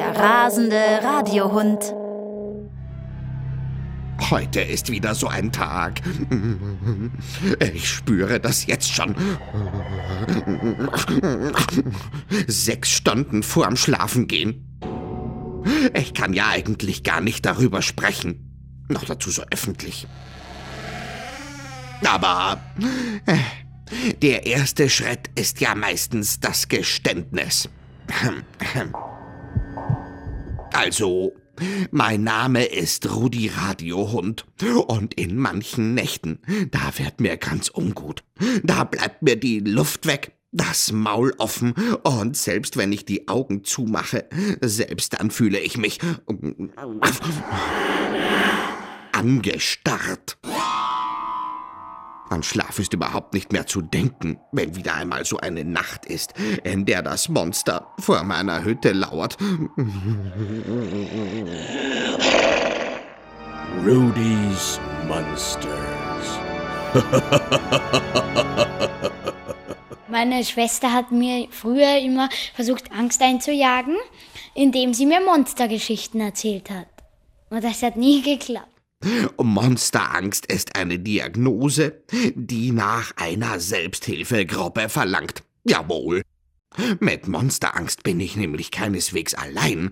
Radiohund. Heute ist wieder so ein Tag. Ich spüre das jetzt schon. Sechs Stunden vorm Schlafengehen. Ich kann ja eigentlich gar nicht darüber sprechen. Noch dazu so öffentlich. Aber äh, der erste Schritt ist ja meistens das Geständnis. Also, mein Name ist Rudi Radiohund und in manchen Nächten, da wird mir ganz ungut. Da bleibt mir die Luft weg, das Maul offen und selbst wenn ich die Augen zumache, selbst dann fühle ich mich angestarrt. An Schlaf ist überhaupt nicht mehr zu denken, wenn wieder einmal so eine Nacht ist, in der das Monster vor meiner Hütte lauert. Rudy's Monsters. Meine Schwester hat mir früher immer versucht, Angst einzujagen, indem sie mir Monstergeschichten erzählt hat. Und das hat nie geklappt. Monsterangst ist eine Diagnose, die nach einer Selbsthilfegruppe verlangt. Jawohl. Mit Monsterangst bin ich nämlich keineswegs allein.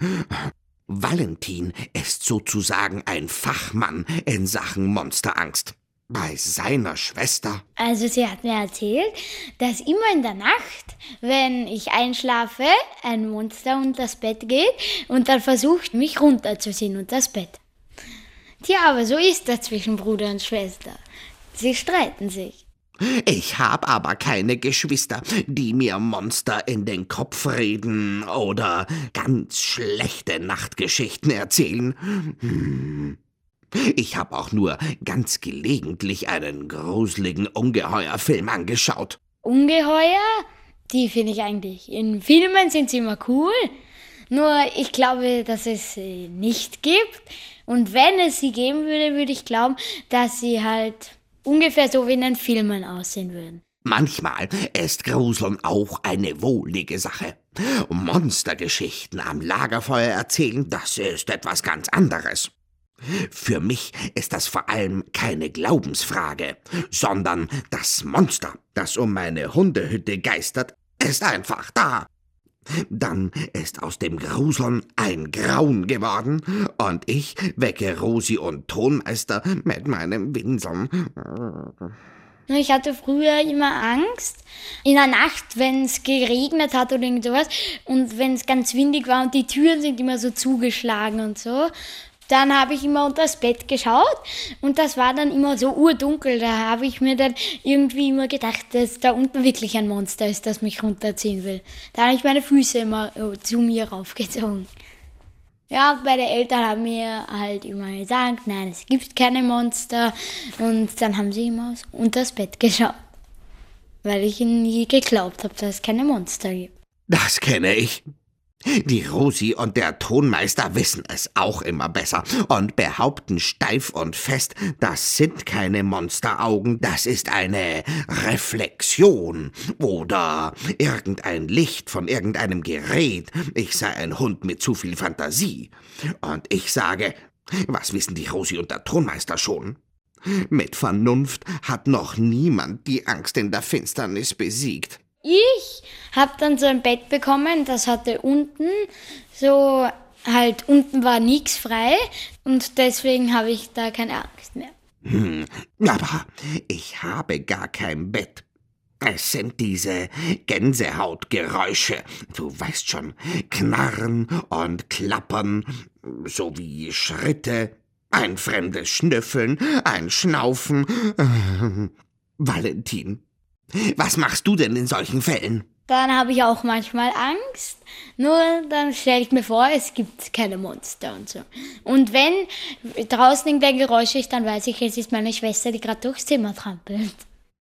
Valentin ist sozusagen ein Fachmann in Sachen Monsterangst. Bei seiner Schwester. Also sie hat mir erzählt, dass immer in der Nacht, wenn ich einschlafe, ein Monster unter das Bett geht und dann versucht, mich runterzuziehen unter das Bett. Tja, aber so ist das zwischen Bruder und Schwester. Sie streiten sich. Ich hab aber keine Geschwister, die mir Monster in den Kopf reden oder ganz schlechte Nachtgeschichten erzählen. Hm. Ich hab auch nur ganz gelegentlich einen gruseligen Ungeheuerfilm angeschaut. Ungeheuer? Die finde ich eigentlich. In Filmen sind sie immer cool. Nur ich glaube, dass es sie nicht gibt. Und wenn es sie geben würde, würde ich glauben, dass sie halt ungefähr so wie in den Filmen aussehen würden. Manchmal ist Gruseln auch eine wohlige Sache. Monstergeschichten am Lagerfeuer erzählen, das ist etwas ganz anderes. Für mich ist das vor allem keine Glaubensfrage, sondern das Monster, das um meine Hundehütte geistert, ist einfach da dann ist aus dem Gruseln ein Grauen geworden und ich wecke Rosi und Tonmeister mit meinem Winseln. Ich hatte früher immer Angst in der Nacht, wenn es geregnet hat oder irgend sowas und wenn es ganz windig war und die Türen sind immer so zugeschlagen und so. Dann habe ich immer unter das Bett geschaut und das war dann immer so urdunkel. Da habe ich mir dann irgendwie immer gedacht, dass da unten wirklich ein Monster ist, das mich runterziehen will. Da habe ich meine Füße immer äh, zu mir raufgezogen. Ja, meine Eltern haben mir halt immer gesagt, nein, es gibt keine Monster. Und dann haben sie immer unter das Bett geschaut. Weil ich nie geglaubt habe, dass es keine Monster gibt. Das kenne ich. Die Rosi und der Tonmeister wissen es auch immer besser und behaupten steif und fest, das sind keine Monsteraugen, das ist eine Reflexion oder irgendein Licht von irgendeinem Gerät. Ich sei ein Hund mit zu viel Fantasie. Und ich sage, was wissen die Rosi und der Tonmeister schon? Mit Vernunft hat noch niemand die Angst in der Finsternis besiegt. Ich habe dann so ein Bett bekommen, das hatte unten so halt unten war nichts frei und deswegen habe ich da keine Angst mehr. Hm, aber ich habe gar kein Bett. Es sind diese Gänsehautgeräusche, du weißt schon, Knarren und Klappern, sowie Schritte, ein fremdes Schnüffeln, ein Schnaufen. Valentin, was machst du denn in solchen Fällen? Dann habe ich auch manchmal Angst. Nur dann stelle ich mir vor, es gibt keine Monster und so. Und wenn draußen irgendein Geräusch ist, dann weiß ich, es ist meine Schwester, die gerade durchs Zimmer trampelt.